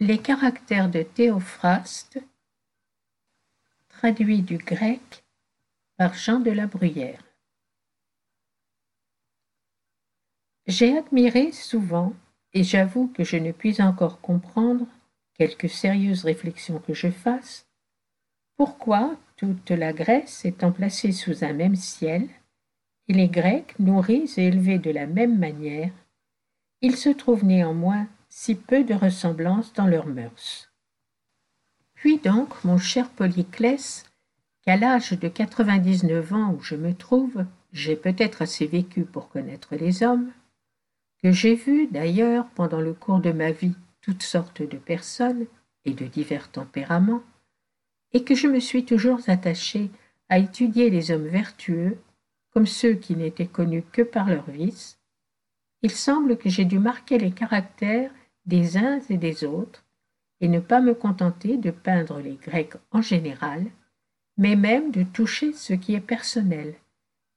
Les caractères de Théophraste, traduits du grec par Jean de la Bruyère. J'ai admiré souvent, et j'avoue que je ne puis encore comprendre, quelque sérieuse réflexion que je fasse, pourquoi toute la Grèce étant placée sous un même ciel, et les Grecs nourris et élevés de la même manière, il se trouve néanmoins si peu de ressemblance dans leurs mœurs. Puis donc, mon cher Polyclès, qu'à l'âge de quatre-vingt-dix-neuf ans où je me trouve, j'ai peut-être assez vécu pour connaître les hommes, que j'ai vu d'ailleurs pendant le cours de ma vie toutes sortes de personnes et de divers tempéraments, et que je me suis toujours attaché à étudier les hommes vertueux comme ceux qui n'étaient connus que par leurs vices, il semble que j'ai dû marquer les caractères des uns et des autres, et ne pas me contenter de peindre les Grecs en général, mais même de toucher ce qui est personnel,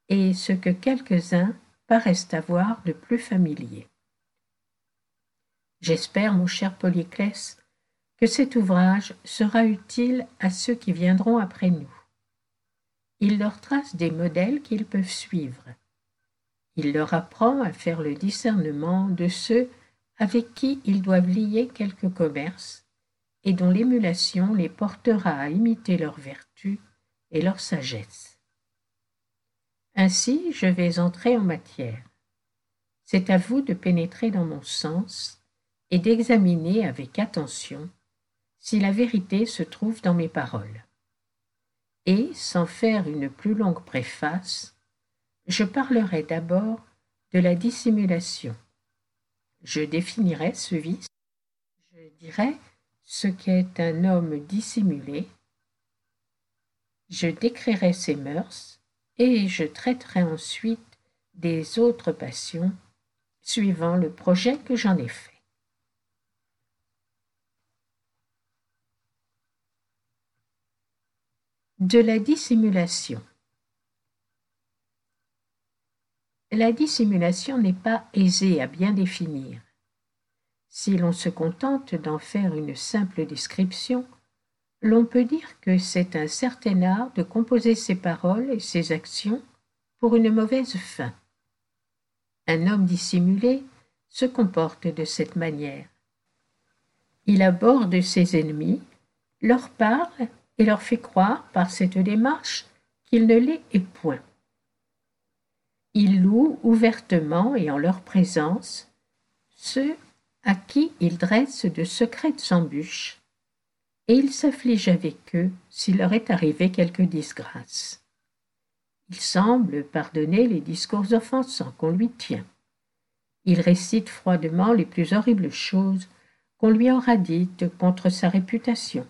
et ce que quelques-uns paraissent avoir de plus familier. J'espère, mon cher Polyclès, que cet ouvrage sera utile à ceux qui viendront après nous. Il leur trace des modèles qu'ils peuvent suivre. Il leur apprend à faire le discernement de ceux avec qui ils doivent lier quelque commerce et dont l'émulation les portera à imiter leur vertu et leur sagesse. Ainsi, je vais entrer en matière. C'est à vous de pénétrer dans mon sens et d'examiner avec attention si la vérité se trouve dans mes paroles. Et, sans faire une plus longue préface, je parlerai d'abord de la dissimulation je définirai ce vice, je dirai ce qu'est un homme dissimulé, je décrirai ses mœurs et je traiterai ensuite des autres passions suivant le projet que j'en ai fait. De la dissimulation. La dissimulation n'est pas aisée à bien définir. Si l'on se contente d'en faire une simple description, l'on peut dire que c'est un certain art de composer ses paroles et ses actions pour une mauvaise fin. Un homme dissimulé se comporte de cette manière. Il aborde ses ennemis, leur parle et leur fait croire par cette démarche qu'il ne les est point. Il loue ouvertement et en leur présence ceux à qui il dresse de secrètes embûches, et il s'afflige avec eux s'il leur est arrivé quelque disgrâce. Il semble pardonner les discours offensants qu'on lui tient. Il récite froidement les plus horribles choses qu'on lui aura dites contre sa réputation.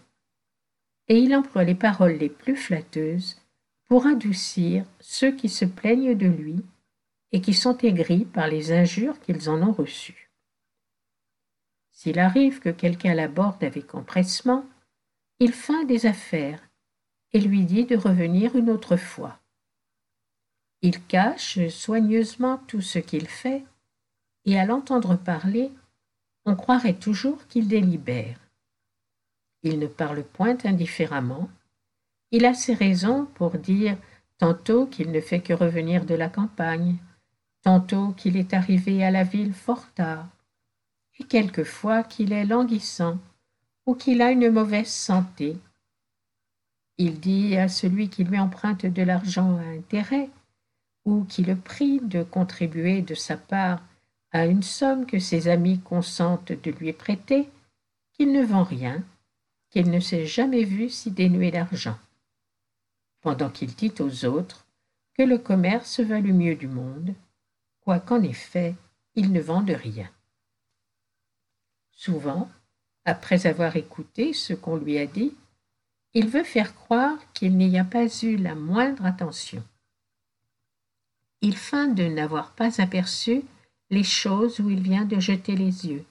Et il emploie les paroles les plus flatteuses pour adoucir ceux qui se plaignent de lui et qui sont aigris par les injures qu'ils en ont reçues. S'il arrive que quelqu'un l'aborde avec empressement, il feint des affaires et lui dit de revenir une autre fois. Il cache soigneusement tout ce qu'il fait, et à l'entendre parler, on croirait toujours qu'il délibère. Il ne parle point indifféremment, il a ses raisons pour dire tantôt qu'il ne fait que revenir de la campagne, tantôt qu'il est arrivé à la ville fort tard, et quelquefois qu'il est languissant, ou qu'il a une mauvaise santé. Il dit à celui qui lui emprunte de l'argent à intérêt, ou qui le prie de contribuer de sa part à une somme que ses amis consentent de lui prêter, qu'il ne vend rien, qu'il ne s'est jamais vu si dénué d'argent. Pendant qu'il dit aux autres que le commerce va le mieux du monde, quoiqu'en effet il ne vende rien. Souvent, après avoir écouté ce qu'on lui a dit, il veut faire croire qu'il n'y a pas eu la moindre attention. Il feint de n'avoir pas aperçu les choses où il vient de jeter les yeux,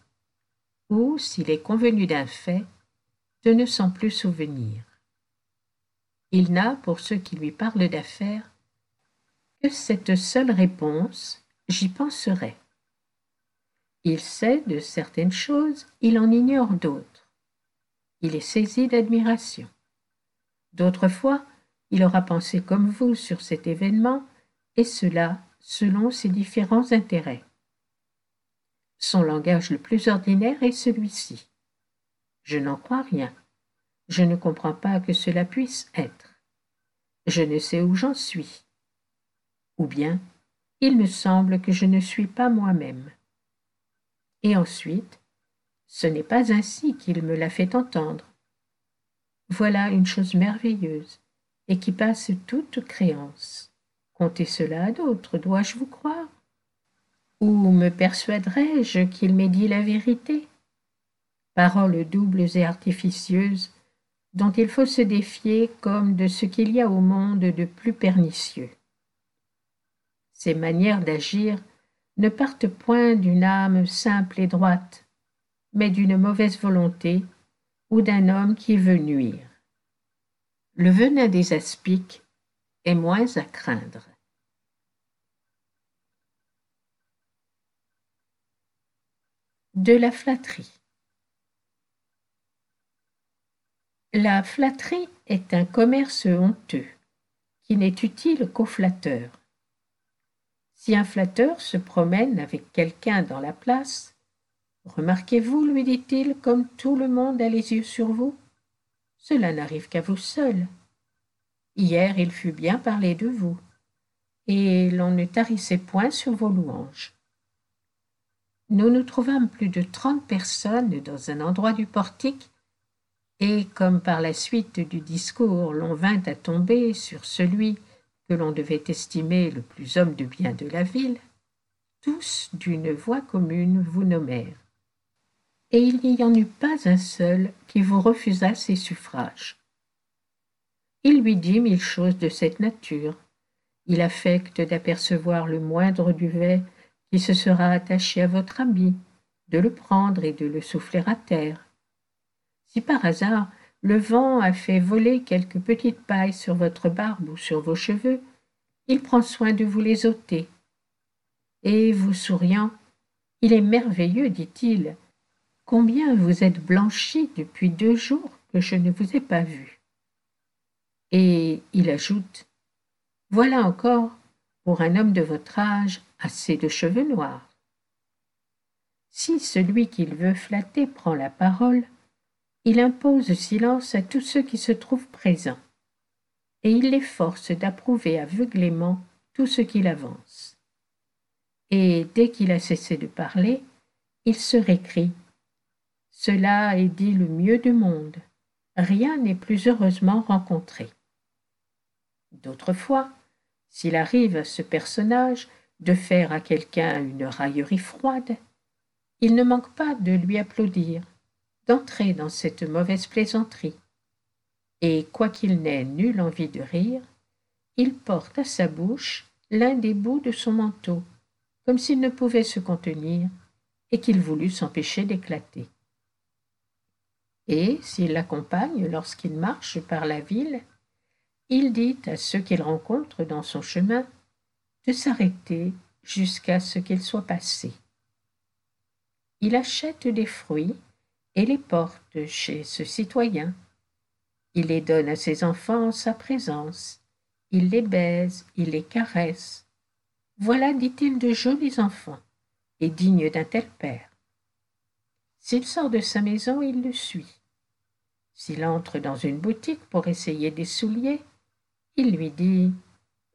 ou, s'il est convenu d'un fait, de ne s'en plus souvenir. Il n'a, pour ceux qui lui parlent d'affaires, que cette seule réponse j'y penserai. Il sait de certaines choses, il en ignore d'autres. il est saisi d'admiration. D'autres fois, il aura pensé comme vous sur cet événement, et cela selon ses différents intérêts. Son langage le plus ordinaire est celui-ci. Je n'en crois rien. Je ne comprends pas que cela puisse être. Je ne sais où j'en suis. Ou bien, il me semble que je ne suis pas moi-même. Et ensuite, ce n'est pas ainsi qu'il me l'a fait entendre. Voilà une chose merveilleuse, et qui passe toute créance. Comptez cela à d'autres, dois-je vous croire? Ou me persuaderai-je qu'il m'ait dit la vérité? Paroles doubles et artificieuses dont il faut se défier comme de ce qu'il y a au monde de plus pernicieux. Ces manières d'agir ne partent point d'une âme simple et droite, mais d'une mauvaise volonté ou d'un homme qui veut nuire. Le venin des aspics est moins à craindre. De la flatterie. La flatterie est un commerce honteux, qui n'est utile qu'aux flatteurs. Si un flatteur se promène avec quelqu'un dans la place, remarquez-vous, lui dit-il, comme tout le monde a les yeux sur vous? Cela n'arrive qu'à vous seul. Hier il fut bien parlé de vous, et l'on ne tarissait point sur vos louanges. Nous nous trouvâmes plus de trente personnes dans un endroit du portique et comme par la suite du discours l'on vint à tomber sur celui que l'on devait estimer le plus homme de bien de la ville, tous d'une voix commune vous nommèrent. Et il n'y en eut pas un seul qui vous refusât ses suffrages. Il lui dit mille choses de cette nature. Il affecte d'apercevoir le moindre duvet qui se sera attaché à votre habit, de le prendre et de le souffler à terre si par hasard le vent a fait voler quelques petites pailles sur votre barbe ou sur vos cheveux, il prend soin de vous les ôter. Et vous souriant, il est merveilleux, dit-il, combien vous êtes blanchi depuis deux jours que je ne vous ai pas vu. Et il ajoute, voilà encore, pour un homme de votre âge, assez de cheveux noirs. Si celui qu'il veut flatter prend la parole, il impose silence à tous ceux qui se trouvent présents, et il les force d'approuver aveuglément tout ce qu'il avance. Et dès qu'il a cessé de parler, il se récrie. Cela est dit le mieux du monde. Rien n'est plus heureusement rencontré. D'autres fois, s'il arrive à ce personnage de faire à quelqu'un une raillerie froide, il ne manque pas de lui applaudir d'entrer dans cette mauvaise plaisanterie. Et quoiqu'il n'ait nulle envie de rire, il porte à sa bouche l'un des bouts de son manteau, comme s'il ne pouvait se contenir et qu'il voulût s'empêcher d'éclater. Et s'il l'accompagne lorsqu'il marche par la ville, il dit à ceux qu'il rencontre dans son chemin de s'arrêter jusqu'à ce qu'il soit passé. Il achète des fruits et les porte chez ce citoyen. Il les donne à ses enfants en sa présence. Il les baise, il les caresse. Voilà, dit-il, de jolis enfants, et dignes d'un tel père. S'il sort de sa maison, il le suit. S'il entre dans une boutique pour essayer des souliers, il lui dit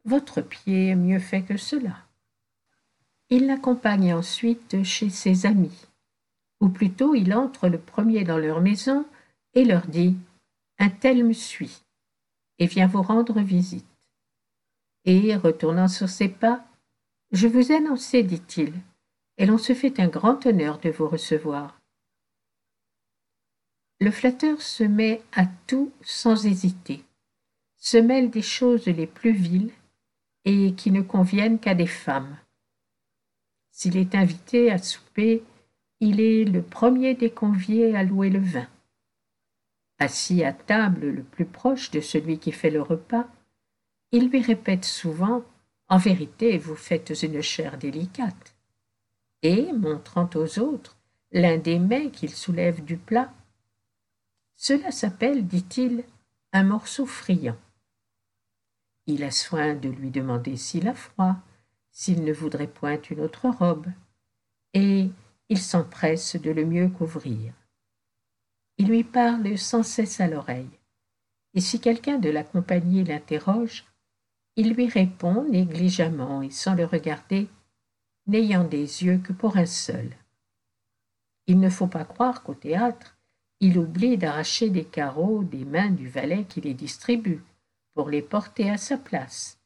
Votre pied est mieux fait que cela. Il l'accompagne ensuite chez ses amis ou plutôt il entre le premier dans leur maison et leur dit Un tel me suit et vient vous rendre visite. Et, retournant sur ses pas, Je vous annonçais, dit-il, et l'on se fait un grand honneur de vous recevoir. Le flatteur se met à tout sans hésiter, se mêle des choses les plus viles et qui ne conviennent qu'à des femmes. S'il est invité à souper, il est le premier des conviés à louer le vin. Assis à table le plus proche de celui qui fait le repas, il lui répète souvent En vérité, vous faites une chair délicate. Et, montrant aux autres l'un des mets qu'il soulève du plat, Cela s'appelle, dit-il, un morceau friand. Il a soin de lui demander s'il a froid, s'il ne voudrait point une autre robe, et il s'empresse de le mieux couvrir. Il lui parle sans cesse à l'oreille, et si quelqu'un de la l'interroge, il lui répond négligemment et sans le regarder, n'ayant des yeux que pour un seul. Il ne faut pas croire qu'au théâtre, il oublie d'arracher des carreaux des mains du valet qui les distribue, pour les porter à sa place,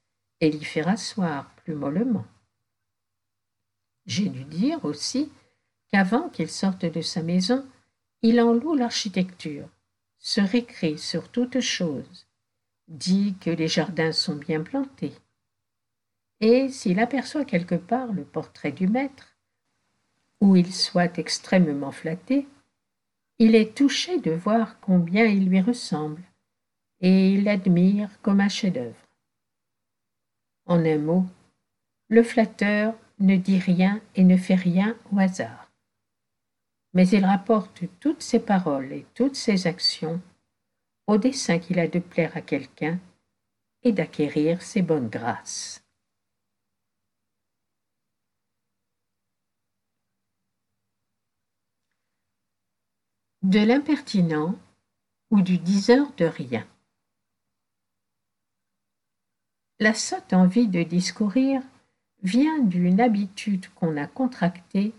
et l'y faire asseoir plus mollement. J'ai dû dire aussi qu'avant qu'il sorte de sa maison, il en loue l'architecture, se récrit sur toute chose, dit que les jardins sont bien plantés. Et s'il aperçoit quelque part le portrait du maître, où il soit extrêmement flatté, il est touché de voir combien il lui ressemble, et il l'admire comme un chef-d'œuvre. En un mot, le flatteur ne dit rien et ne fait rien au hasard. Mais il rapporte toutes ses paroles et toutes ses actions au dessein qu'il a de plaire à quelqu'un et d'acquérir ses bonnes grâces. De l'impertinent ou du diseur de rien. La sotte envie de discourir vient d'une habitude qu'on a contractée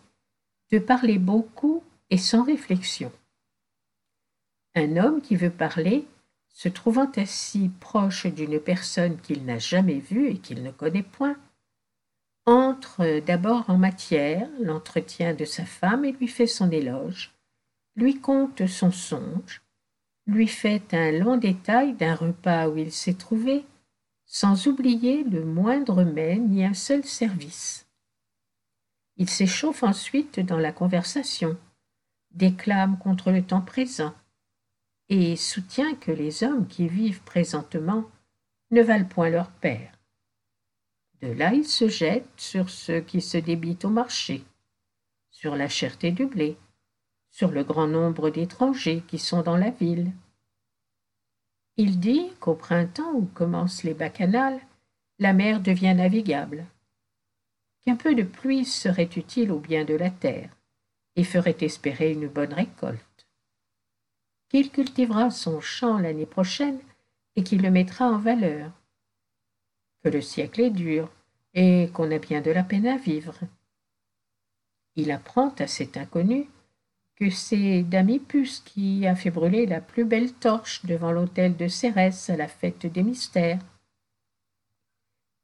de parler beaucoup et sans réflexion. Un homme qui veut parler, se trouvant assis proche d'une personne qu'il n'a jamais vue et qu'il ne connaît point, entre d'abord en matière, l'entretien de sa femme et lui fait son éloge, lui conte son songe, lui fait un long détail d'un repas où il s'est trouvé, sans oublier le moindre mets ni un seul service. Il s'échauffe ensuite dans la conversation, déclame contre le temps présent, et soutient que les hommes qui vivent présentement ne valent point leur père. De là il se jette sur ceux qui se débitent au marché, sur la cherté du blé, sur le grand nombre d'étrangers qui sont dans la ville, il dit qu'au printemps où commencent les bacchanales, la mer devient navigable, qu'un peu de pluie serait utile au bien de la terre et ferait espérer une bonne récolte, qu'il cultivera son champ l'année prochaine et qu'il le mettra en valeur, que le siècle est dur et qu'on a bien de la peine à vivre. Il apprend à cet inconnu que c'est Damipus qui a fait brûler la plus belle torche devant l'autel de Cérès à la fête des mystères.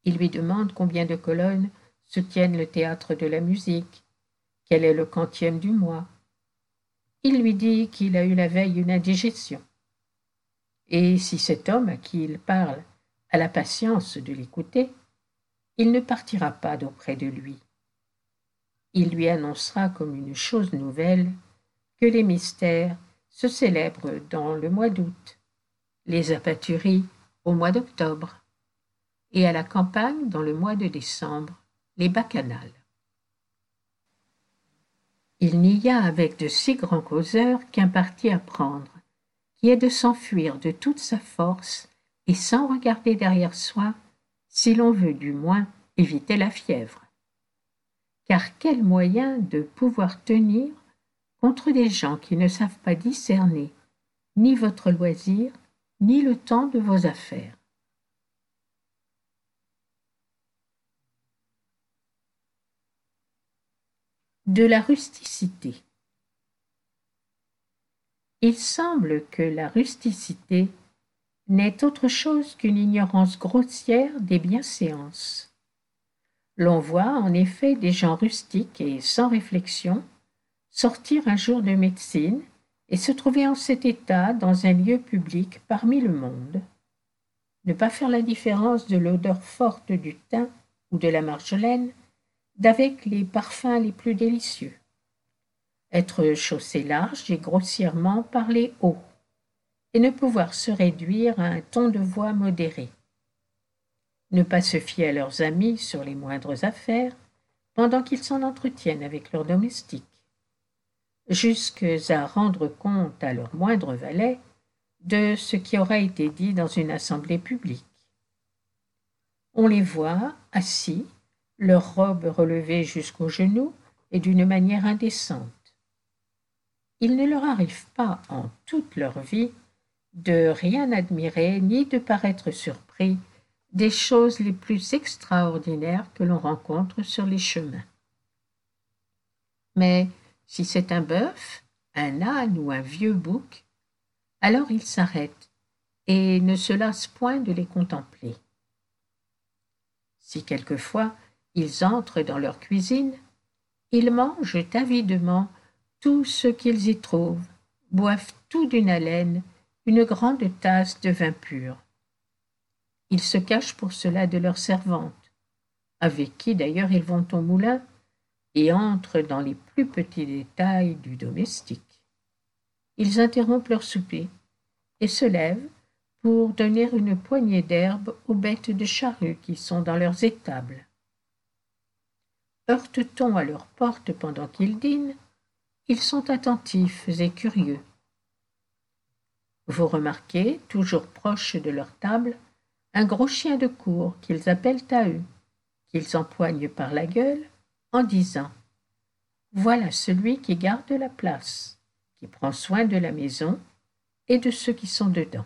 Il lui demande combien de colonnes soutiennent le théâtre de la musique, quel est le quantième du mois? Il lui dit qu'il a eu la veille une indigestion. Et si cet homme à qui il parle a la patience de l'écouter, il ne partira pas d'auprès de lui. Il lui annoncera comme une chose nouvelle que les mystères se célèbrent dans le mois d'août, les apaturies au mois d'octobre, et à la campagne dans le mois de décembre, les bacchanales. Il n'y a avec de si grands causeurs qu'un parti à prendre, qui est de s'enfuir de toute sa force et sans regarder derrière soi, si l'on veut du moins éviter la fièvre. Car quel moyen de pouvoir tenir contre des gens qui ne savent pas discerner ni votre loisir, ni le temps de vos affaires? De la rusticité. Il semble que la rusticité n'est autre chose qu'une ignorance grossière des bienséances. L'on voit en effet des gens rustiques et sans réflexion sortir un jour de médecine et se trouver en cet état dans un lieu public parmi le monde. Ne pas faire la différence de l'odeur forte du thym ou de la marjolaine d'avec les parfums les plus délicieux. Être chaussé large et grossièrement parler haut, et ne pouvoir se réduire à un ton de voix modéré. Ne pas se fier à leurs amis sur les moindres affaires, pendant qu'ils s'en entretiennent avec leurs domestiques jusqu'à rendre compte à leur moindre valet de ce qui aura été dit dans une assemblée publique. On les voit assis, leurs robes relevées jusqu'aux genoux et d'une manière indécente. Il ne leur arrive pas en toute leur vie de rien admirer ni de paraître surpris des choses les plus extraordinaires que l'on rencontre sur les chemins. Mais si c'est un bœuf, un âne ou un vieux bouc, alors ils s'arrêtent et ne se lassent point de les contempler. Si quelquefois ils entrent dans leur cuisine, ils mangent avidement tout ce qu'ils y trouvent, boivent tout d'une haleine une grande tasse de vin pur. Ils se cachent pour cela de leur servante, avec qui d'ailleurs ils vont au moulin, et entrent dans les plus petits détails du domestique. Ils interrompent leur souper et se lèvent pour donner une poignée d'herbe aux bêtes de charrue qui sont dans leurs étables. Heurte-t-on à leur porte pendant qu'ils dînent, ils sont attentifs et curieux. Vous remarquez, toujours proche de leur table, un gros chien de cour qu'ils appellent à eux, qu'ils empoignent par la gueule en disant Voilà celui qui garde la place, qui prend soin de la maison et de ceux qui sont dedans.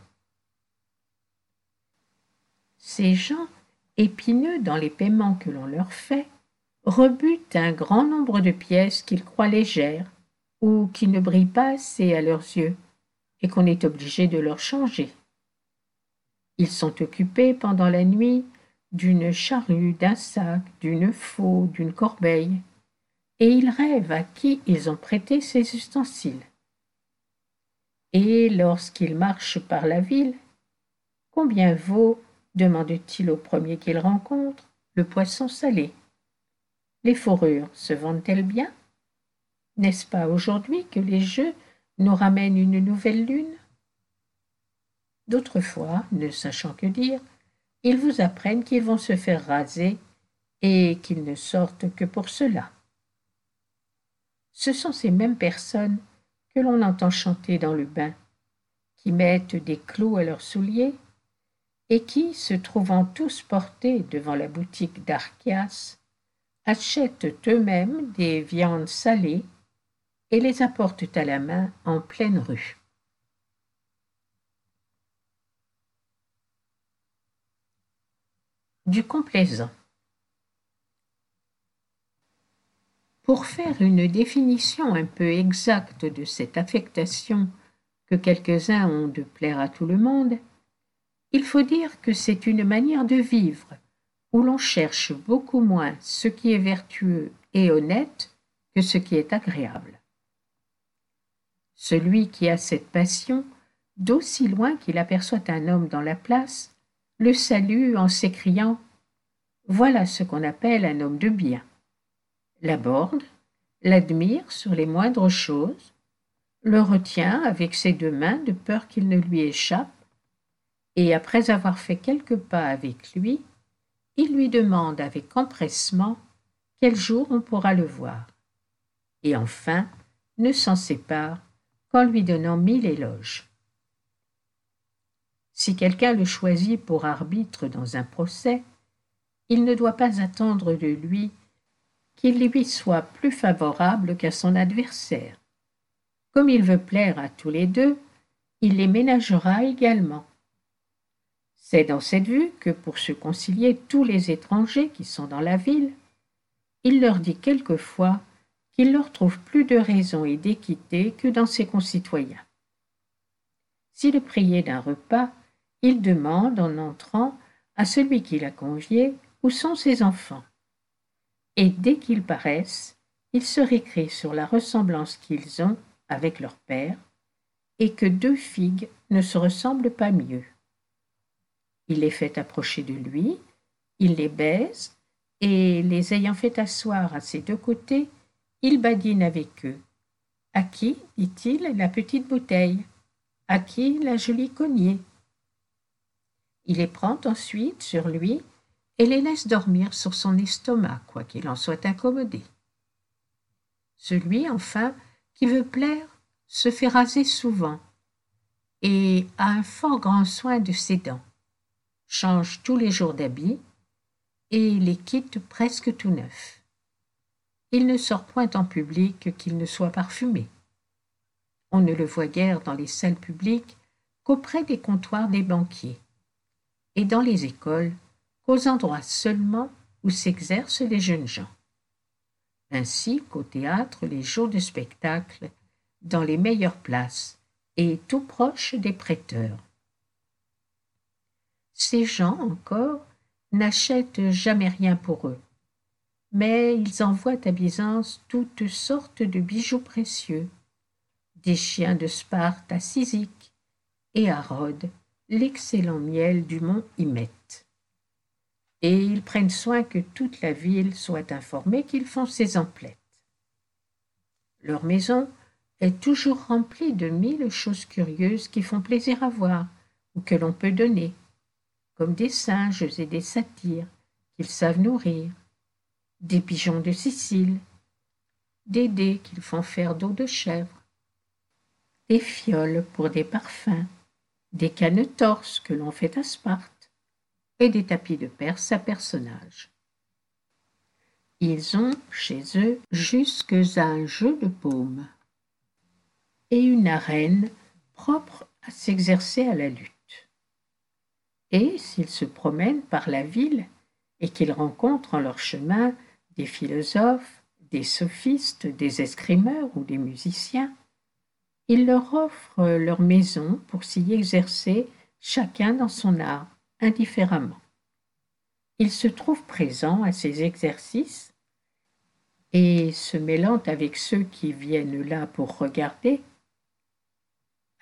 Ces gens, épineux dans les paiements que l'on leur fait, rebutent un grand nombre de pièces qu'ils croient légères ou qui ne brillent pas assez à leurs yeux et qu'on est obligé de leur changer. Ils sont occupés pendant la nuit d'une charrue, d'un sac, d'une faux, d'une corbeille, et ils rêvent à qui ils ont prêté ces ustensiles. Et lorsqu'ils marchent par la ville, combien vaut, demande-t-il au premier qu'ils rencontrent, le poisson salé Les fourrures se vendent-elles bien? N'est-ce pas aujourd'hui que les jeux nous ramènent une nouvelle lune? D'autres fois, ne sachant que dire, ils vous apprennent qu'ils vont se faire raser et qu'ils ne sortent que pour cela. Ce sont ces mêmes personnes que l'on entend chanter dans le bain, qui mettent des clous à leurs souliers et qui, se trouvant tous portés devant la boutique d'Archias, achètent eux-mêmes des viandes salées et les apportent à la main en pleine rue. Du complaisant. Pour faire une définition un peu exacte de cette affectation que quelques-uns ont de plaire à tout le monde, il faut dire que c'est une manière de vivre où l'on cherche beaucoup moins ce qui est vertueux et honnête que ce qui est agréable. Celui qui a cette passion, d'aussi loin qu'il aperçoit un homme dans la place, le salue en s'écriant Voilà ce qu'on appelle un homme de bien. L'aborde, l'admire sur les moindres choses, le retient avec ses deux mains de peur qu'il ne lui échappe, et après avoir fait quelques pas avec lui, il lui demande avec empressement quel jour on pourra le voir. Et enfin, ne s'en sépare qu'en lui donnant mille éloges. Si quelqu'un le choisit pour arbitre dans un procès, il ne doit pas attendre de lui qu'il lui soit plus favorable qu'à son adversaire. Comme il veut plaire à tous les deux, il les ménagera également. C'est dans cette vue que, pour se concilier tous les étrangers qui sont dans la ville, il leur dit quelquefois qu'il leur trouve plus de raison et d'équité que dans ses concitoyens. S'il est prié d'un repas, il demande, en entrant, à celui qui l'a convié où sont ses enfants. Et dès qu'ils paraissent, il se récrit sur la ressemblance qu'ils ont avec leur père, et que deux figues ne se ressemblent pas mieux. Il les fait approcher de lui, il les baise, et les ayant fait asseoir à ses deux côtés, il badine avec eux. À qui, dit-il, la petite bouteille? À qui la jolie cognée? Il les prend ensuite sur lui et les laisse dormir sur son estomac, quoiqu'il en soit incommodé. Celui, enfin, qui veut plaire se fait raser souvent et a un fort grand soin de ses dents, change tous les jours d'habits et les quitte presque tout neufs. Il ne sort point en public qu'il ne soit parfumé. On ne le voit guère dans les salles publiques qu'auprès des comptoirs des banquiers, et dans les écoles qu'aux endroits seulement où s'exercent les jeunes gens. Ainsi qu'au théâtre les jours de spectacle, dans les meilleures places, et tout proche des prêteurs. Ces gens encore n'achètent jamais rien pour eux, mais ils envoient à Byzance toutes sortes de bijoux précieux, des chiens de Sparte à Cysique et à Rhodes l'excellent miel du mont Hymette. Et ils prennent soin que toute la ville soit informée qu'ils font ces emplettes. Leur maison est toujours remplie de mille choses curieuses qui font plaisir à voir ou que l'on peut donner, comme des singes et des satyres qu'ils savent nourrir, des pigeons de Sicile, des dés qu'ils font faire d'eau de chèvre, des fioles pour des parfums, des cannes torses que l'on fait à Sparte, et des tapis de Perse à personnages. Ils ont chez eux jusque un jeu de paume et une arène propre à s'exercer à la lutte. Et s'ils se promènent par la ville et qu'ils rencontrent en leur chemin des philosophes, des sophistes, des escrimeurs ou des musiciens, ils leur offrent leur maison pour s'y exercer chacun dans son art, indifféremment. Ils se trouvent présents à ces exercices et, se mêlant avec ceux qui viennent là pour regarder,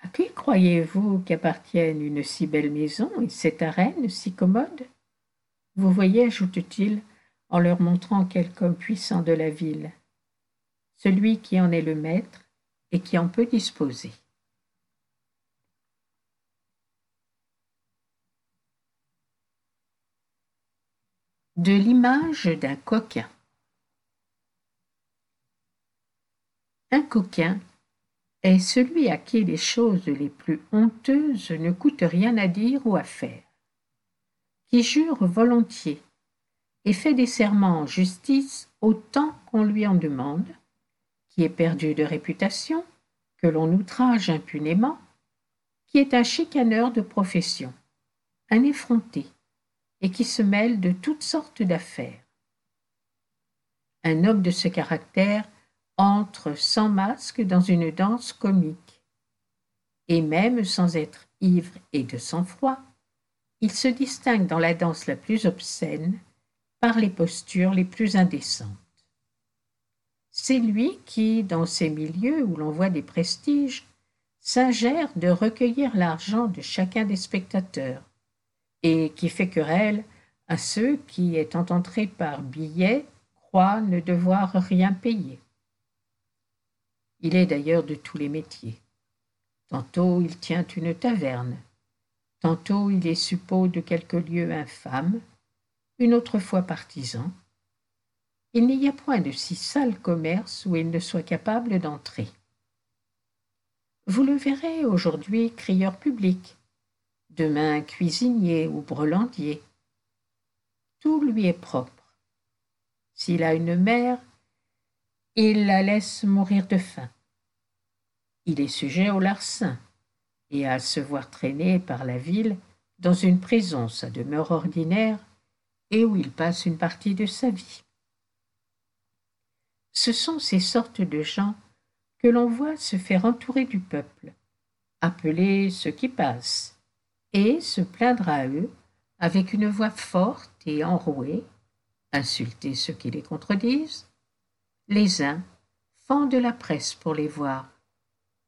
à qui croyez-vous qu'appartienne une si belle maison et cette arène si commode Vous voyez, ajoute-t-il, en leur montrant quelque homme puissant de la ville, celui qui en est le maître et qui en peut disposer. De l'image d'un coquin. Un coquin est celui à qui les choses les plus honteuses ne coûtent rien à dire ou à faire, qui jure volontiers et fait des serments en justice autant qu'on lui en demande, qui est perdu de réputation, que l'on outrage impunément, qui est un chicaneur de profession, un effronté, et qui se mêle de toutes sortes d'affaires. Un homme de ce caractère entre sans masque dans une danse comique. Et même sans être ivre et de sang-froid, il se distingue dans la danse la plus obscène par les postures les plus indécentes. C'est lui qui, dans ces milieux où l'on voit des prestiges, s'ingère de recueillir l'argent de chacun des spectateurs, et qui fait querelle à ceux qui, étant entrés par billets, croient ne devoir rien payer. Il est d'ailleurs de tous les métiers. Tantôt il tient une taverne, tantôt il est suppôt de quelque lieu infâme, une autre fois partisan. Il n'y a point de si sale commerce où il ne soit capable d'entrer. Vous le verrez aujourd'hui crieur public, demain cuisinier ou brelandier. Tout lui est propre. S'il a une mère, il la laisse mourir de faim. Il est sujet au larcin et à se voir traîner par la ville dans une prison, sa demeure ordinaire, et où il passe une partie de sa vie. Ce sont ces sortes de gens que l'on voit se faire entourer du peuple, appeler ceux qui passent, et se plaindre à eux avec une voix forte et enrouée, insulter ceux qui les contredisent, les uns fendent la presse pour les voir,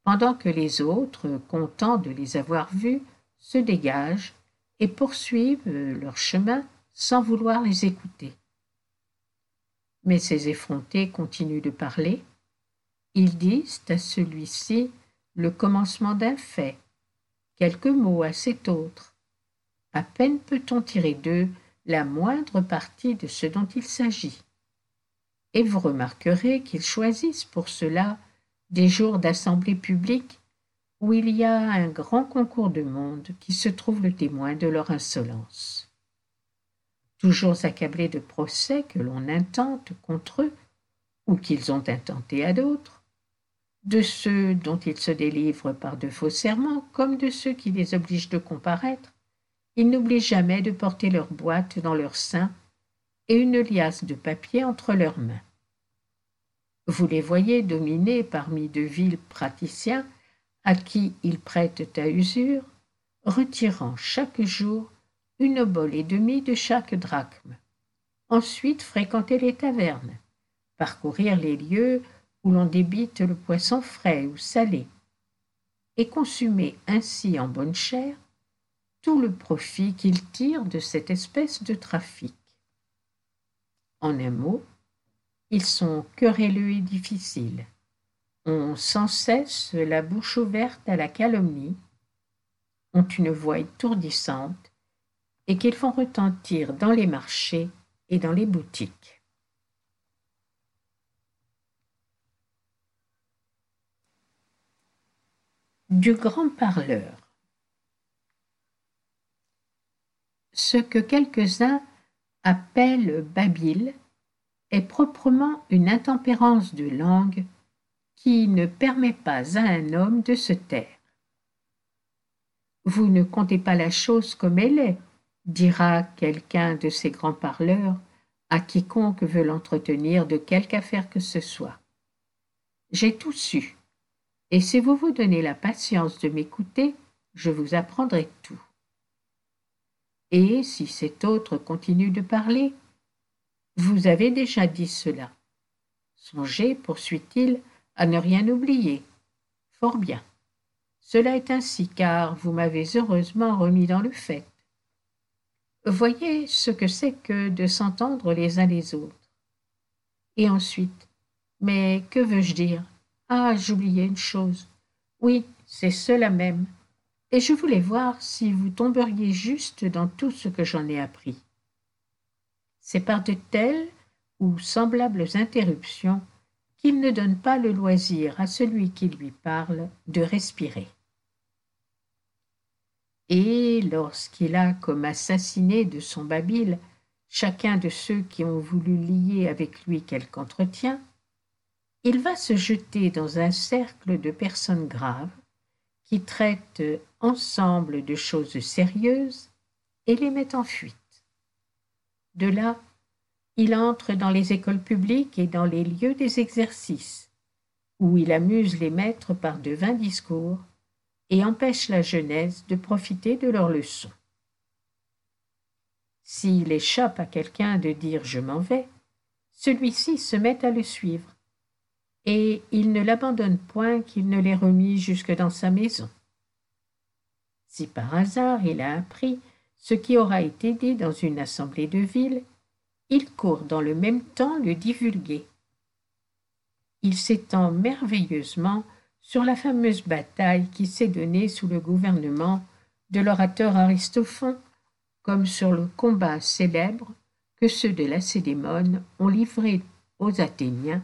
pendant que les autres, contents de les avoir vus, se dégagent et poursuivent leur chemin sans vouloir les écouter. Mais ces effrontés continuent de parler. Ils disent à celui-ci le commencement d'un fait, quelques mots à cet autre. À peine peut-on tirer d'eux la moindre partie de ce dont il s'agit et vous remarquerez qu'ils choisissent pour cela des jours d'assemblée publique où il y a un grand concours de monde qui se trouve le témoin de leur insolence. Toujours accablés de procès que l'on intente contre eux, ou qu'ils ont intenté à d'autres, de ceux dont ils se délivrent par de faux serments, comme de ceux qui les obligent de comparaître, ils n'oublient jamais de porter leur boîte dans leur sein et une liasse de papier entre leurs mains. Vous les voyez dominés parmi de vils praticiens à qui ils prêtent à usure, retirant chaque jour une obole et demie de chaque drachme. Ensuite fréquenter les tavernes, parcourir les lieux où l'on débite le poisson frais ou salé, et consumer ainsi en bonne chère tout le profit qu'ils tirent de cette espèce de trafic. En un mot, ils sont querelleux et difficiles, ont sans cesse la bouche ouverte à la calomnie, ont une voix étourdissante et qu'ils font retentir dans les marchés et dans les boutiques. Du grand parleur. Ce que quelques-uns appellent Babil est proprement une intempérance de langue qui ne permet pas à un homme de se taire. Vous ne comptez pas la chose comme elle est, dira quelqu'un de ces grands parleurs à quiconque veut l'entretenir de quelque affaire que ce soit. J'ai tout su, et si vous vous donnez la patience de m'écouter, je vous apprendrai tout. Et si cet autre continue de parler, vous avez déjà dit cela. Songez, poursuit-il, à ne rien oublier. Fort bien. Cela est ainsi, car vous m'avez heureusement remis dans le fait. Voyez ce que c'est que de s'entendre les uns les autres. Et ensuite, mais que veux-je dire? Ah, j'oubliais une chose. Oui, c'est cela même. Et je voulais voir si vous tomberiez juste dans tout ce que j'en ai appris. C'est par de telles ou semblables interruptions qu'il ne donne pas le loisir à celui qui lui parle de respirer. Et lorsqu'il a comme assassiné de son babil chacun de ceux qui ont voulu lier avec lui quelque entretien, il va se jeter dans un cercle de personnes graves qui traitent ensemble de choses sérieuses et les met en fuite. De là, il entre dans les écoles publiques et dans les lieux des exercices, où il amuse les maîtres par de vains discours et empêche la jeunesse de profiter de leurs leçons. S'il échappe à quelqu'un de dire je m'en vais, celui-ci se met à le suivre, et il ne l'abandonne point qu'il ne l'ait remis jusque dans sa maison. Si par hasard il a appris ce qui aura été dit dans une assemblée de ville, il court dans le même temps le divulguer. Il s'étend merveilleusement sur la fameuse bataille qui s'est donnée sous le gouvernement de l'orateur Aristophane, comme sur le combat célèbre que ceux de Lacédémone ont livré aux Athéniens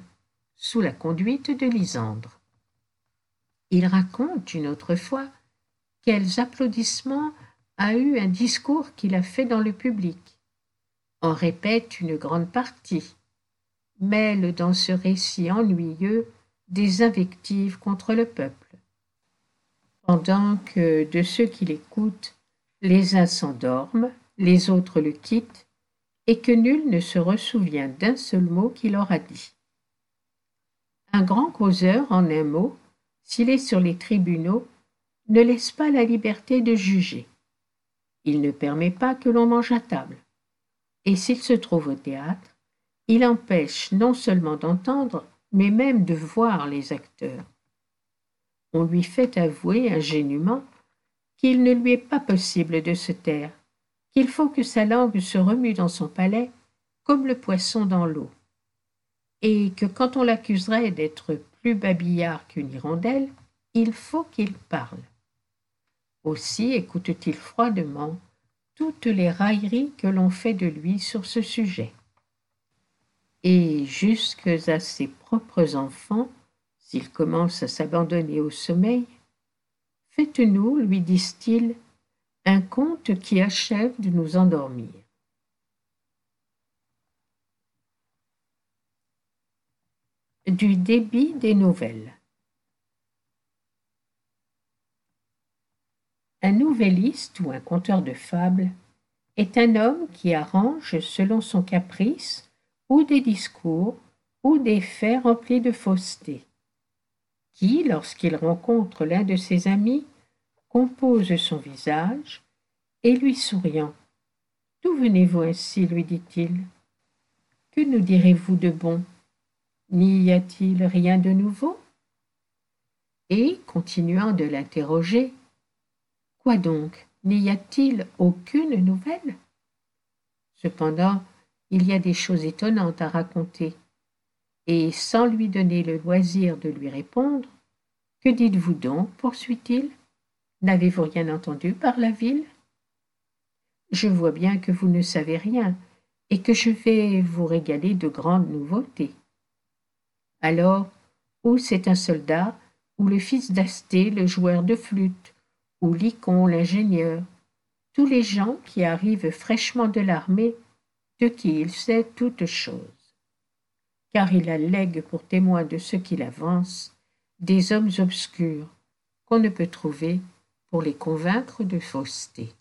sous la conduite de Lysandre. Il raconte une autre fois quels applaudissements a eu un discours qu'il a fait dans le public. En répète une grande partie, mêle dans ce récit ennuyeux des invectives contre le peuple. Pendant que de ceux qui l'écoutent, les uns s'endorment, les autres le quittent, et que nul ne se ressouvient d'un seul mot qu'il aura dit. Un grand causeur, en un mot, s'il est sur les tribunaux, ne laisse pas la liberté de juger. Il ne permet pas que l'on mange à table. Et s'il se trouve au théâtre, il empêche non seulement d'entendre, mais même de voir les acteurs. On lui fait avouer ingénument qu'il ne lui est pas possible de se taire, qu'il faut que sa langue se remue dans son palais comme le poisson dans l'eau, et que quand on l'accuserait d'être plus babillard qu'une hirondelle, il faut qu'il parle. Aussi écoute-t-il froidement toutes les railleries que l'on fait de lui sur ce sujet. Et jusque à ses propres enfants, S'il commence à s'abandonner au sommeil, faites-nous, lui disent-ils, un conte qui achève de nous endormir. Du débit des nouvelles. Un nouvelliste ou un conteur de fables est un homme qui arrange selon son caprice ou des discours ou des faits remplis de fausseté, qui, lorsqu'il rencontre l'un de ses amis, compose son visage, et lui souriant. D'où venez-vous ainsi? lui dit-il. Que nous direz-vous de bon? N'y a-t-il rien de nouveau? Et, continuant de l'interroger, Quoi donc? N'y a-t-il aucune nouvelle? Cependant, il y a des choses étonnantes à raconter. Et sans lui donner le loisir de lui répondre, Que dites-vous donc? poursuit-il. N'avez-vous rien entendu par la ville? Je vois bien que vous ne savez rien, et que je vais vous régaler de grandes nouveautés. Alors, ou c'est un soldat, ou le fils d'Asté, le joueur de flûte, ou Licon, l'ingénieur, tous les gens qui arrivent fraîchement de l'armée, de qui il sait toutes choses. Car il allègue pour témoin de ce qu'il avance des hommes obscurs qu'on ne peut trouver pour les convaincre de fausseté.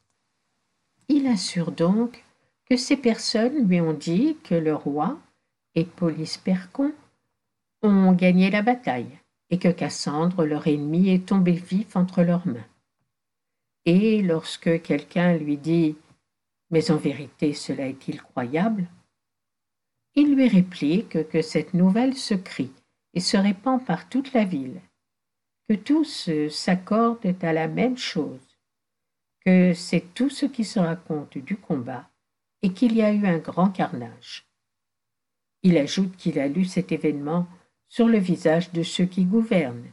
Il assure donc que ces personnes lui ont dit que le roi et Percon ont gagné la bataille et que Cassandre, leur ennemi, est tombé vif entre leurs mains. Et lorsque quelqu'un lui dit Mais en vérité cela est-il croyable? Il lui réplique que cette nouvelle se crie et se répand par toute la ville que tous s'accordent à la même chose, que c'est tout ce qui se raconte du combat et qu'il y a eu un grand carnage. Il ajoute qu'il a lu cet événement sur le visage de ceux qui gouvernent,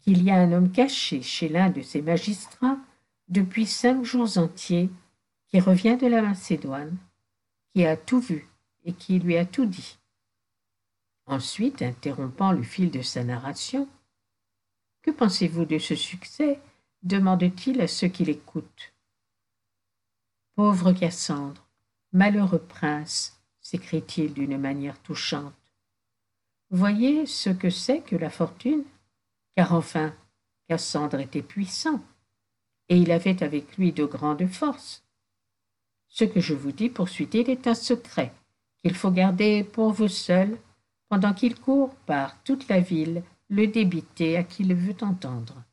qu'il y a un homme caché chez l'un de ces magistrats depuis cinq jours entiers, qui revient de la Macédoine, qui a tout vu et qui lui a tout dit. Ensuite, interrompant le fil de sa narration, que pensez-vous de ce succès? demande-t-il à ceux qui l'écoutent. Pauvre Cassandre, malheureux prince, s'écrie-t-il d'une manière touchante. Voyez ce que c'est que la fortune, car enfin Cassandre était puissant, et il avait avec lui de grandes forces. Ce que je vous dis, poursuit-il, est un secret qu'il faut garder pour vous seul pendant qu'il court par toute la ville le débiter à qui le veut entendre.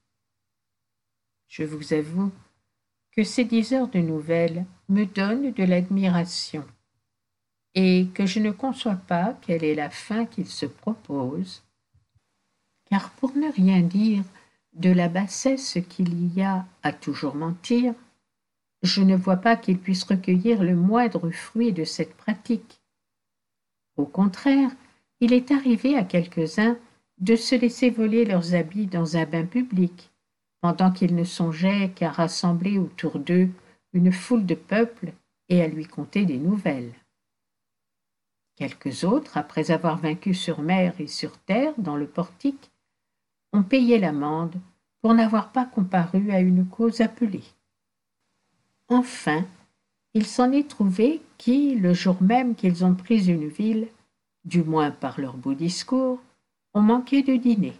Je vous avoue que ces dix heures de nouvelles me donnent de l'admiration et que je ne conçois pas quelle est la fin qu'il se propose, car pour ne rien dire de la bassesse qu'il y a à toujours mentir, je ne vois pas qu'il puisse recueillir le moindre fruit de cette pratique. Au contraire, il est arrivé à quelques-uns de se laisser voler leurs habits dans un bain public, pendant qu'ils ne songeaient qu'à rassembler autour d'eux une foule de peuple et à lui conter des nouvelles. Quelques autres, après avoir vaincu sur mer et sur terre dans le portique, ont payé l'amende pour n'avoir pas comparu à une cause appelée. Enfin, il s'en est trouvé qui, le jour même qu'ils ont pris une ville, du moins par leurs beaux discours, ont manqué de dîner.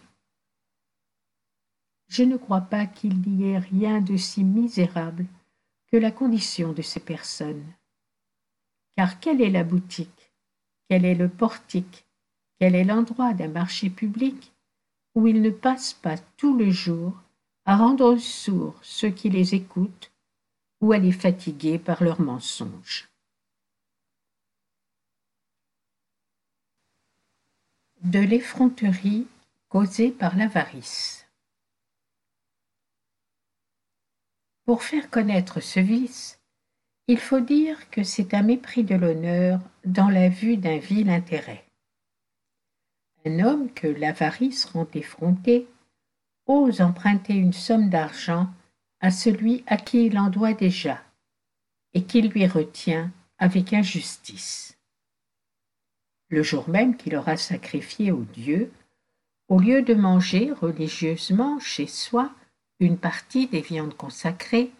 Je ne crois pas qu'il n'y ait rien de si misérable que la condition de ces personnes. Car quelle est la boutique, quel est le portique, quel est l'endroit d'un marché public où ils ne passent pas tout le jour à rendre sourds ceux qui les écoutent ou à les fatiguer par leurs mensonges? de l'effronterie causée par l'avarice. Pour faire connaître ce vice, il faut dire que c'est un mépris de l'honneur dans la vue d'un vil intérêt. Un homme que l'avarice rend effronté ose emprunter une somme d'argent à celui à qui il en doit déjà, et qui lui retient avec injustice le jour même qu'il aura sacrifié au Dieu, Au lieu de manger religieusement chez soi une partie des viandes consacrées,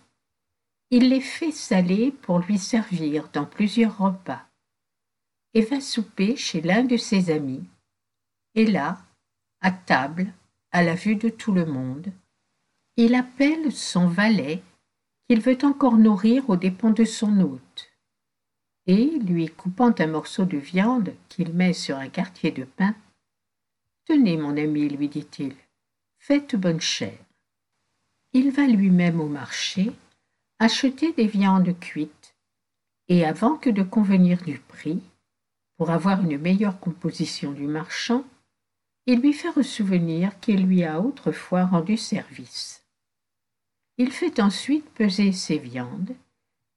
il les fait saler pour lui servir dans plusieurs repas, et va souper chez l'un de ses amis. Et là, à table, à la vue de tout le monde, il appelle son valet qu'il veut encore nourrir aux dépens de son hôte. Et, lui coupant un morceau de viande qu'il met sur un quartier de pain, Tenez, mon ami, lui dit-il, faites bonne chère. Il va lui-même au marché acheter des viandes cuites, et avant que de convenir du prix, pour avoir une meilleure composition du marchand, il lui fait ressouvenir qu'il lui a autrefois rendu service. Il fait ensuite peser ses viandes,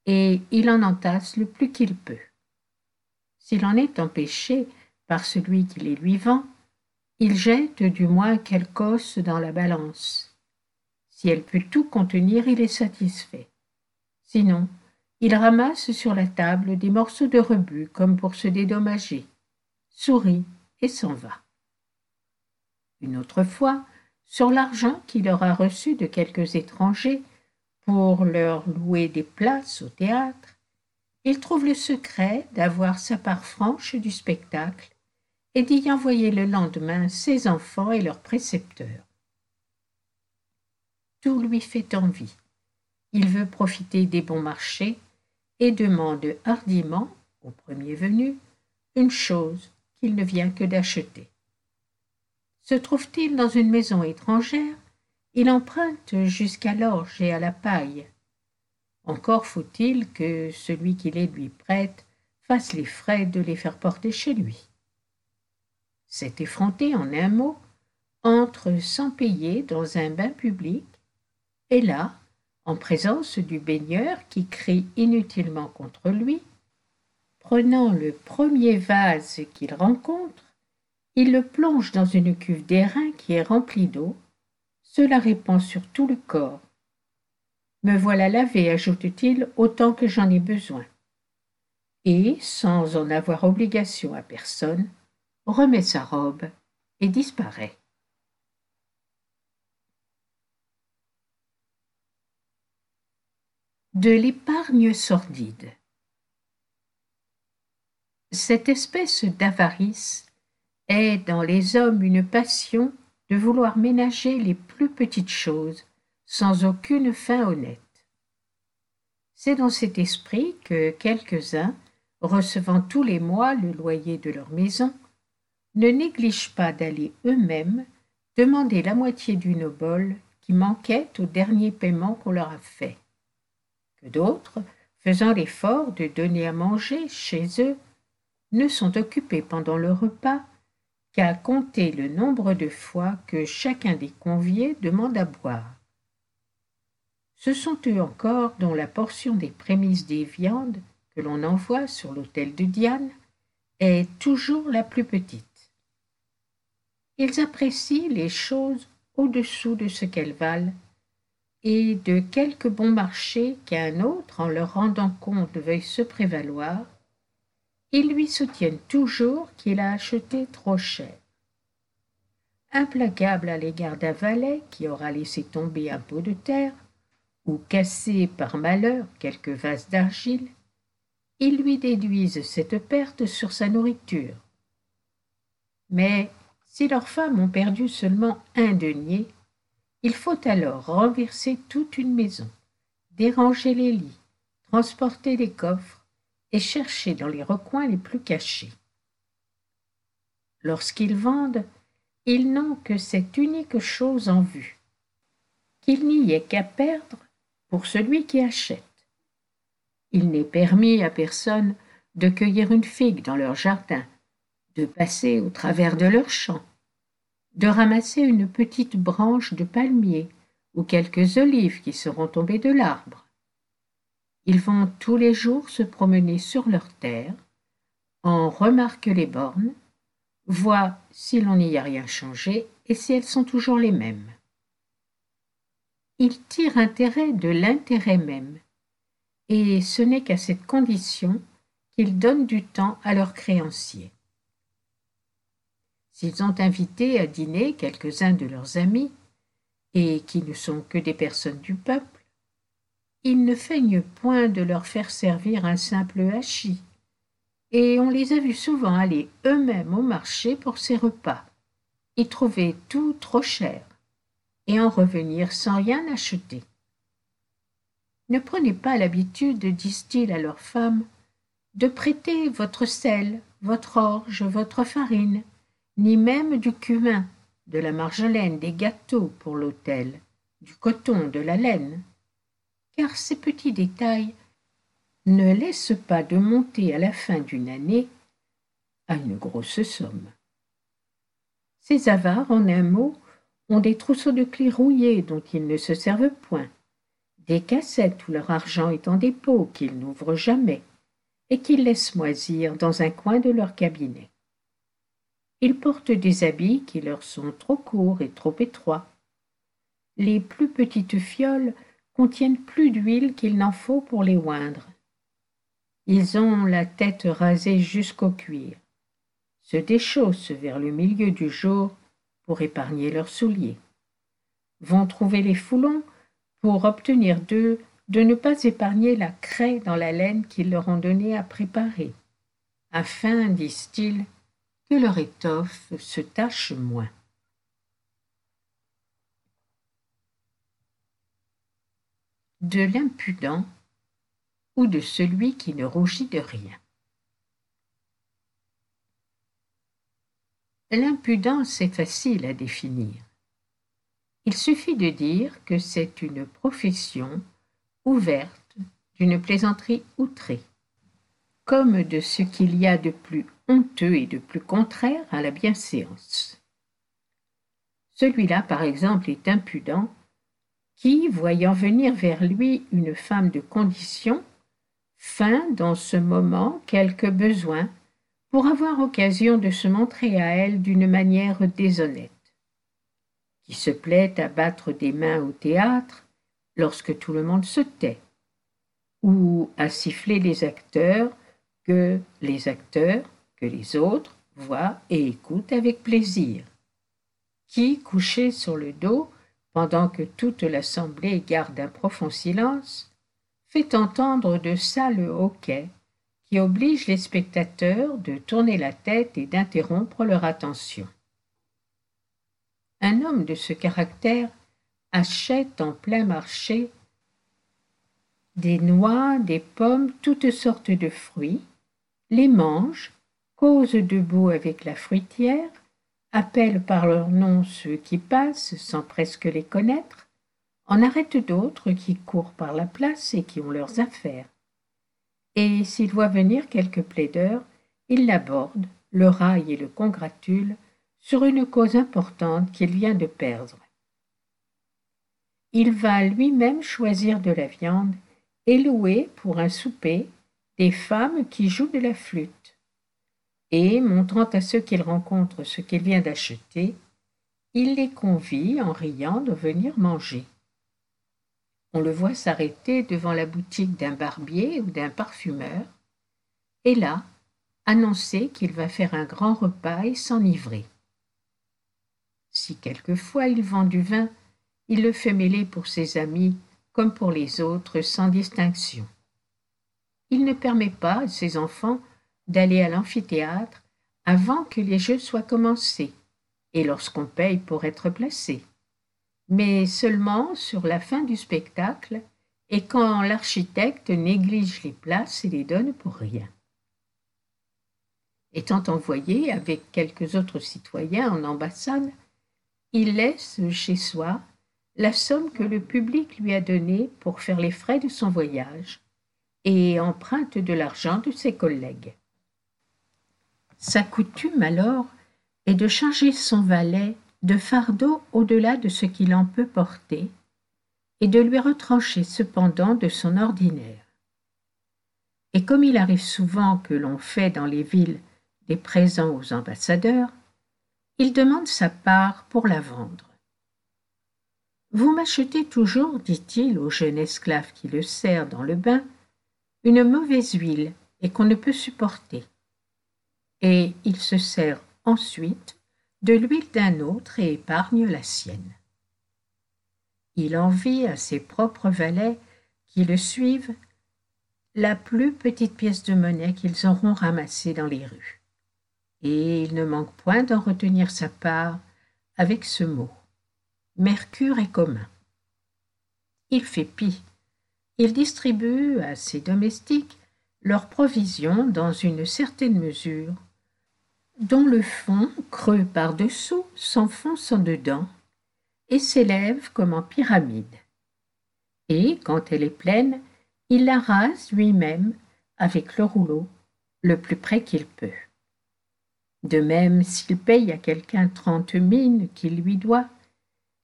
et il en entasse le plus qu'il peut. S'il en est empêché par celui qui les lui vend, il jette du moins quelque os dans la balance. Si elle peut tout contenir, il est satisfait. Sinon, il ramasse sur la table des morceaux de rebut comme pour se dédommager, sourit et s'en va. Une autre fois, sur l'argent qu'il aura reçu de quelques étrangers pour leur louer des places au théâtre, il trouve le secret d'avoir sa part franche du spectacle et d'y envoyer le lendemain ses enfants et leurs précepteurs. Tout lui fait envie. Il veut profiter des bons marchés et demande hardiment, au premier venu, une chose qu'il ne vient que d'acheter. Se trouve-t-il dans une maison étrangère, il emprunte jusqu'à l'orge et à la paille. Encore faut-il que celui qui les lui prête fasse les frais de les faire porter chez lui. Cet effronté, en un mot, entre sans payer dans un bain public, et là, en présence du baigneur qui crie inutilement contre lui, prenant le premier vase qu'il rencontre, il le plonge dans une cuve d'airain qui est remplie d'eau, se la répand sur tout le corps. Me voilà lavé, ajoute-t-il, autant que j'en ai besoin. Et, sans en avoir obligation à personne, remet sa robe et disparaît. De l'épargne sordide. Cette espèce d'avarice est dans les hommes une passion de vouloir ménager les plus petites choses sans aucune fin honnête. C'est dans cet esprit que quelques-uns, recevant tous les mois le loyer de leur maison, ne négligent pas d'aller eux-mêmes demander la moitié d'une obole qui manquait au dernier paiement qu'on leur a fait. D'autres, faisant l'effort de donner à manger chez eux, ne sont occupés pendant le repas qu'à compter le nombre de fois que chacun des conviés demande à boire. Ce sont eux encore dont la portion des prémices des viandes que l'on envoie sur l'autel de Diane est toujours la plus petite. Ils apprécient les choses au-dessous de ce qu'elles valent, et de quelque bon marché qu'un autre, en leur rendant compte, veuille se prévaloir, ils lui soutiennent toujours qu'il a acheté trop cher. Implacable à l'égard d'un valet qui aura laissé tomber un pot de terre, ou cassé par malheur quelque vase d'argile, ils lui déduisent cette perte sur sa nourriture. Mais si leurs femmes ont perdu seulement un denier, il faut alors renverser toute une maison, déranger les lits, transporter les coffres, et chercher dans les recoins les plus cachés. Lorsqu'ils vendent, ils n'ont que cette unique chose en vue, qu'il n'y ait qu'à perdre pour celui qui achète. Il n'est permis à personne de cueillir une figue dans leur jardin, de passer au travers de leurs champs, de ramasser une petite branche de palmier ou quelques olives qui seront tombées de l'arbre, ils vont tous les jours se promener sur leur terre, en remarquent les bornes, voient si l'on n'y a rien changé et si elles sont toujours les mêmes. Ils tirent intérêt de l'intérêt même, et ce n'est qu'à cette condition qu'ils donnent du temps à leurs créanciers. S'ils ont invité à dîner quelques-uns de leurs amis, et qui ne sont que des personnes du peuple, ils ne feignent point de leur faire servir un simple hachis, et on les a vus souvent aller eux-mêmes au marché pour ces repas, y trouver tout trop cher, et en revenir sans rien acheter. Ne prenez pas l'habitude, disent-ils à leurs femmes, de prêter votre sel, votre orge, votre farine, ni même du cumin, de la marjolaine, des gâteaux pour l'autel, du coton, de la laine, car ces petits détails ne laissent pas de monter à la fin d'une année à une grosse somme. Ces avares, en un mot, ont des trousseaux de clés rouillés dont ils ne se servent point, des cassettes où leur argent est en dépôt qu'ils n'ouvrent jamais, et qu'ils laissent moisir dans un coin de leur cabinet. Ils portent des habits qui leur sont trop courts et trop étroits. Les plus petites fioles contiennent plus d'huile qu'il n'en faut pour les oindre. Ils ont la tête rasée jusqu'au cuir, se déchaussent vers le milieu du jour pour épargner leurs souliers, vont trouver les foulons pour obtenir d'eux de ne pas épargner la craie dans la laine qu'ils leur ont donnée à préparer, afin, disent-ils, que leur étoffe se tache moins. De l'impudent ou de celui qui ne rougit de rien. L'impudence est facile à définir. Il suffit de dire que c'est une profession ouverte d'une plaisanterie outrée, comme de ce qu'il y a de plus honteux et de plus contraire à la bienséance. Celui-là, par exemple, est impudent, qui, voyant venir vers lui une femme de condition, feint dans ce moment quelque besoin pour avoir occasion de se montrer à elle d'une manière déshonnête, qui se plaît à battre des mains au théâtre lorsque tout le monde se tait, ou à siffler les acteurs que les acteurs, que les autres voient et écoutent avec plaisir, qui, couché sur le dos, pendant que toute l'assemblée garde un profond silence, fait entendre de sales hoquets qui obligent les spectateurs de tourner la tête et d'interrompre leur attention. Un homme de ce caractère achète en plein marché des noix, des pommes, toutes sortes de fruits, les mange cause debout avec la fruitière, appelle par leur nom ceux qui passent sans presque les connaître, en arrête d'autres qui courent par la place et qui ont leurs affaires. Et s'il voit venir quelque plaideur, il l'aborde, le raille et le congratule sur une cause importante qu'il vient de perdre. Il va lui-même choisir de la viande et louer pour un souper des femmes qui jouent de la flûte et, montrant à ceux qu'il rencontre ce qu'il vient d'acheter, il les convie, en riant, de venir manger. On le voit s'arrêter devant la boutique d'un barbier ou d'un parfumeur, et là, annoncer qu'il va faire un grand repas et s'enivrer. Si quelquefois il vend du vin, il le fait mêler pour ses amis comme pour les autres sans distinction. Il ne permet pas à ses enfants d'aller à l'amphithéâtre avant que les jeux soient commencés et lorsqu'on paye pour être placé, mais seulement sur la fin du spectacle et quand l'architecte néglige les places et les donne pour rien. Étant envoyé avec quelques autres citoyens en ambassade, il laisse chez soi la somme que le public lui a donnée pour faire les frais de son voyage et emprunte de l'argent de ses collègues. Sa coutume alors est de charger son valet de fardeaux au-delà de ce qu'il en peut porter, et de lui retrancher cependant de son ordinaire. Et comme il arrive souvent que l'on fait dans les villes des présents aux ambassadeurs, il demande sa part pour la vendre. Vous m'achetez toujours, dit-il au jeune esclave qui le sert dans le bain, une mauvaise huile et qu'on ne peut supporter et il se sert ensuite de l'huile d'un autre et épargne la sienne. Il envie à ses propres valets qui le suivent la plus petite pièce de monnaie qu'ils auront ramassée dans les rues. Et il ne manque point d'en retenir sa part avec ce mot. Mercure est commun. Il fait pis. Il distribue à ses domestiques leurs provisions dans une certaine mesure, dont le fond, creux par-dessous, s'enfonce en dedans et s'élève comme en pyramide. Et, quand elle est pleine, il la rase lui-même avec le rouleau, le plus près qu'il peut. De même, s'il paye à quelqu'un trente mines qu'il lui doit,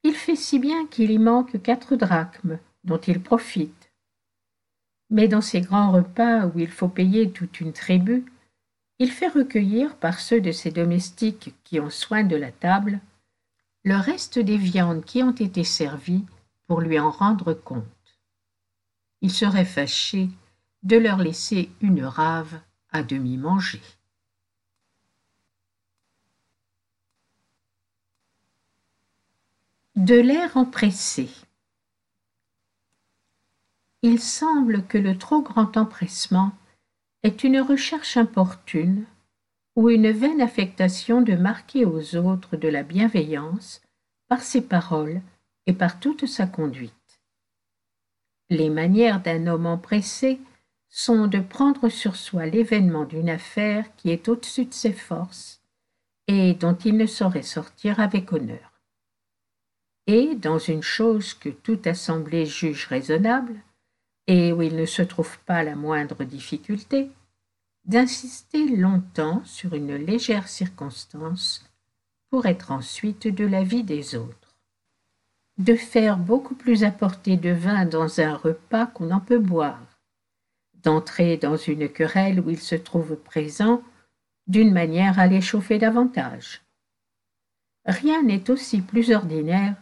il fait si bien qu'il y manque quatre drachmes dont il profite. Mais dans ces grands repas où il faut payer toute une tribu, il fait recueillir par ceux de ses domestiques qui ont soin de la table le reste des viandes qui ont été servies pour lui en rendre compte. Il serait fâché de leur laisser une rave à demi mangée. De l'air empressé. Il semble que le trop grand empressement est une recherche importune ou une vaine affectation de marquer aux autres de la bienveillance par ses paroles et par toute sa conduite. Les manières d'un homme empressé sont de prendre sur soi l'événement d'une affaire qui est au-dessus de ses forces et dont il ne saurait sortir avec honneur et dans une chose que toute assemblée juge raisonnable, et où il ne se trouve pas la moindre difficulté, d'insister longtemps sur une légère circonstance pour être ensuite de l'avis des autres. De faire beaucoup plus apporter de vin dans un repas qu'on en peut boire, d'entrer dans une querelle où il se trouve présent d'une manière à l'échauffer davantage. Rien n'est aussi plus ordinaire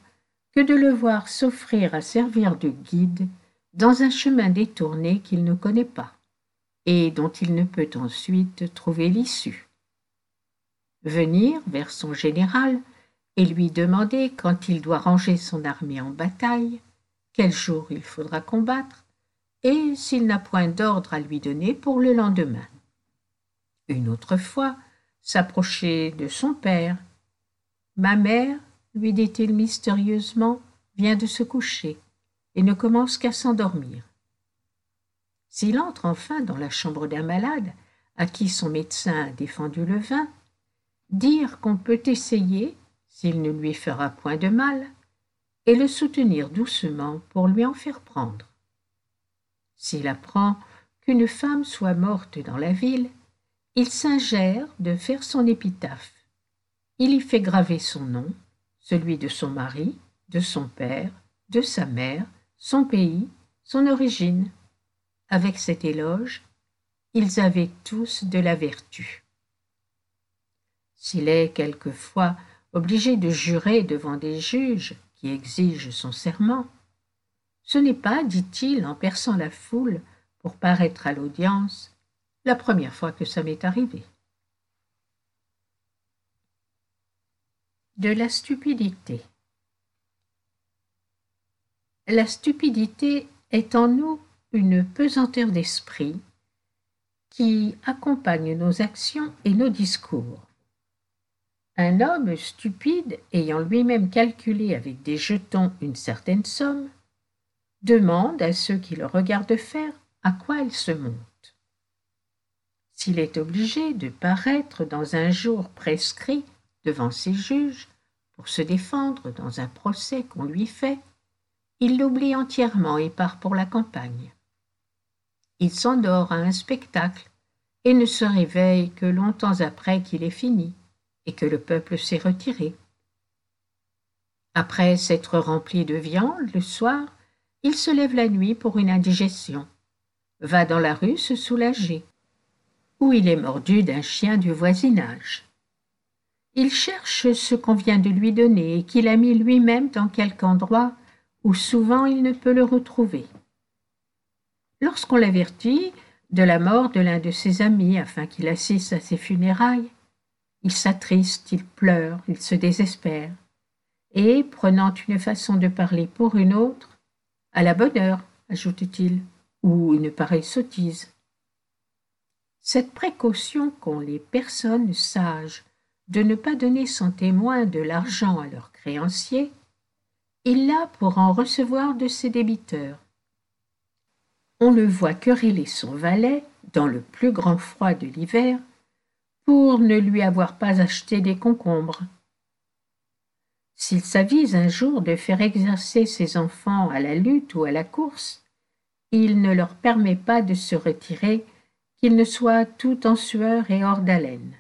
que de le voir s'offrir à servir de guide dans un chemin détourné qu'il ne connaît pas et dont il ne peut ensuite trouver l'issue. Venir vers son général et lui demander quand il doit ranger son armée en bataille, quel jour il faudra combattre, et s'il n'a point d'ordre à lui donner pour le lendemain. Une autre fois, s'approcher de son père. Ma mère lui dit-il mystérieusement, vient de se coucher et ne commence qu'à s'endormir. S'il entre enfin dans la chambre d'un malade à qui son médecin a défendu le vin, dire qu'on peut essayer, s'il ne lui fera point de mal, et le soutenir doucement pour lui en faire prendre. S'il apprend qu'une femme soit morte dans la ville, il s'ingère de faire son épitaphe. Il y fait graver son nom, celui de son mari, de son père, de sa mère, son pays, son origine. Avec cet éloge, ils avaient tous de la vertu. S'il est quelquefois obligé de jurer devant des juges qui exigent son serment, ce n'est pas, dit-il en perçant la foule pour paraître à l'audience, la première fois que ça m'est arrivé. de la stupidité. La stupidité est en nous une pesanteur d'esprit qui accompagne nos actions et nos discours. Un homme stupide ayant lui-même calculé avec des jetons une certaine somme, demande à ceux qui le regardent faire à quoi elle se monte. S'il est obligé de paraître dans un jour prescrit devant ses juges pour se défendre dans un procès qu'on lui fait, il l'oublie entièrement et part pour la campagne. Il s'endort à un spectacle et ne se réveille que longtemps après qu'il est fini et que le peuple s'est retiré. Après s'être rempli de viande le soir, il se lève la nuit pour une indigestion, va dans la rue se soulager, ou il est mordu d'un chien du voisinage. Il cherche ce qu'on vient de lui donner et qu'il a mis lui-même dans quelque endroit où souvent il ne peut le retrouver. Lorsqu'on l'avertit de la mort de l'un de ses amis afin qu'il assiste à ses funérailles, il s'attriste, il pleure, il se désespère, et, prenant une façon de parler pour une autre, à la bonne heure, ajoute-t-il, ou une pareille sottise. Cette précaution qu'ont les personnes sages de ne pas donner sans témoin de l'argent à leurs créanciers, il l'a pour en recevoir de ses débiteurs. On le voit quereller son valet, dans le plus grand froid de l'hiver, pour ne lui avoir pas acheté des concombres. S'il s'avise un jour de faire exercer ses enfants à la lutte ou à la course, il ne leur permet pas de se retirer, qu'ils ne soient tout en sueur et hors d'haleine.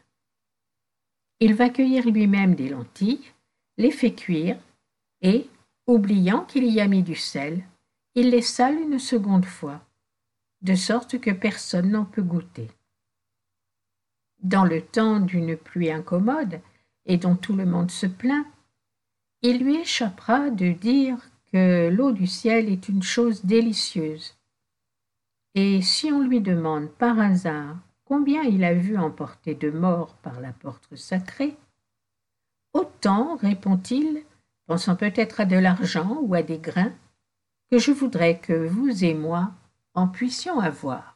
Il va cueillir lui-même des lentilles, les fait cuire, et, oubliant qu'il y a mis du sel, il les sale une seconde fois, de sorte que personne n'en peut goûter. Dans le temps d'une pluie incommode, et dont tout le monde se plaint, il lui échappera de dire que l'eau du ciel est une chose délicieuse. Et si on lui demande par hasard combien il a vu emporter de morts par la porte sacrée, autant, répond-il, pensant peut-être à de l'argent ou à des grains, que je voudrais que vous et moi en puissions avoir.